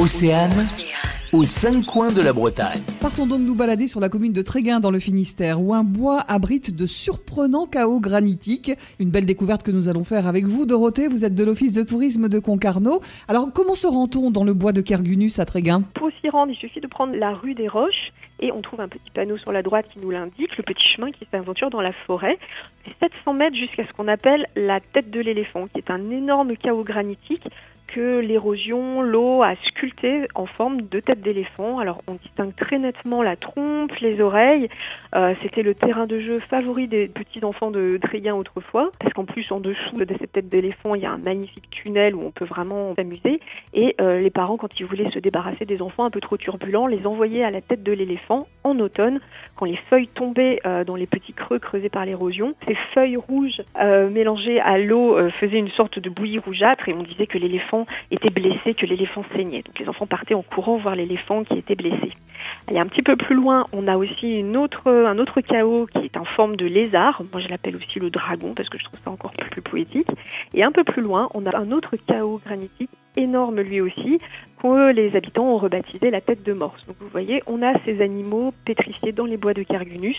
Océane, aux cinq coins de la Bretagne. Partons donc nous balader sur la commune de Tréguin dans le Finistère, où un bois abrite de surprenants chaos granitiques. Une belle découverte que nous allons faire avec vous, Dorothée. Vous êtes de l'Office de tourisme de Concarneau. Alors, comment se rend-on dans le bois de Kergunus à Tréguin? Pour s'y rendre, il suffit de prendre la rue des Roches et on trouve un petit panneau sur la droite qui nous l'indique, le petit chemin qui s'aventure dans la forêt. C'est 700 mètres jusqu'à ce qu'on appelle la tête de l'éléphant, qui est un énorme chaos granitique que l'érosion, l'eau a sculpté en forme de tête d'éléphant. Alors on distingue très nettement la trompe, les oreilles. Euh, C'était le terrain de jeu favori des petits enfants de Tréguin autrefois, parce qu'en plus en dessous de cette tête d'éléphant, il y a un magnifique tunnel où on peut vraiment s'amuser. Et euh, les parents, quand ils voulaient se débarrasser des enfants un peu trop turbulents, les envoyaient à la tête de l'éléphant en automne, quand les feuilles tombaient euh, dans les petits creux creusés par l'érosion. Ces feuilles rouges mélangées à l'eau faisaient une sorte de bouillie rougeâtre et on disait que l'éléphant était blessé, que l'éléphant saignait. Donc les enfants partaient en courant voir l'éléphant qui était blessé. Et un petit peu plus loin, on a aussi un autre chaos qui est en forme de lézard. Moi, je l'appelle aussi le dragon parce que je trouve ça encore plus poétique. Et un peu plus loin, on a un autre chaos granitique énorme lui aussi, que les habitants ont rebaptisé la tête de morse. Donc vous voyez, on a ces animaux pétrifiés dans les bois de Cargunus.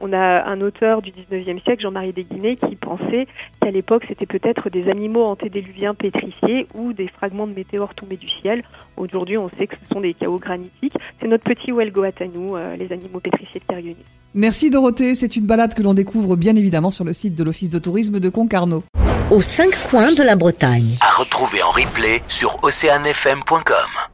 On a un auteur du 19e siècle, Jean-Marie Desguinet, qui pensait qu'à l'époque, c'était peut-être des animaux antédiluviens pétrifiés ou des fragments de météores tombés du ciel. Aujourd'hui, on sait que ce sont des chaos granitiques. C'est notre petit Huelgoat à nous, euh, les animaux pétrifiés de Cargunus. Merci Dorothée, c'est une balade que l'on découvre bien évidemment sur le site de l'Office de tourisme de Concarneau. Aux cinq coins de la Bretagne. À retrouver en replay sur oceanfm.com.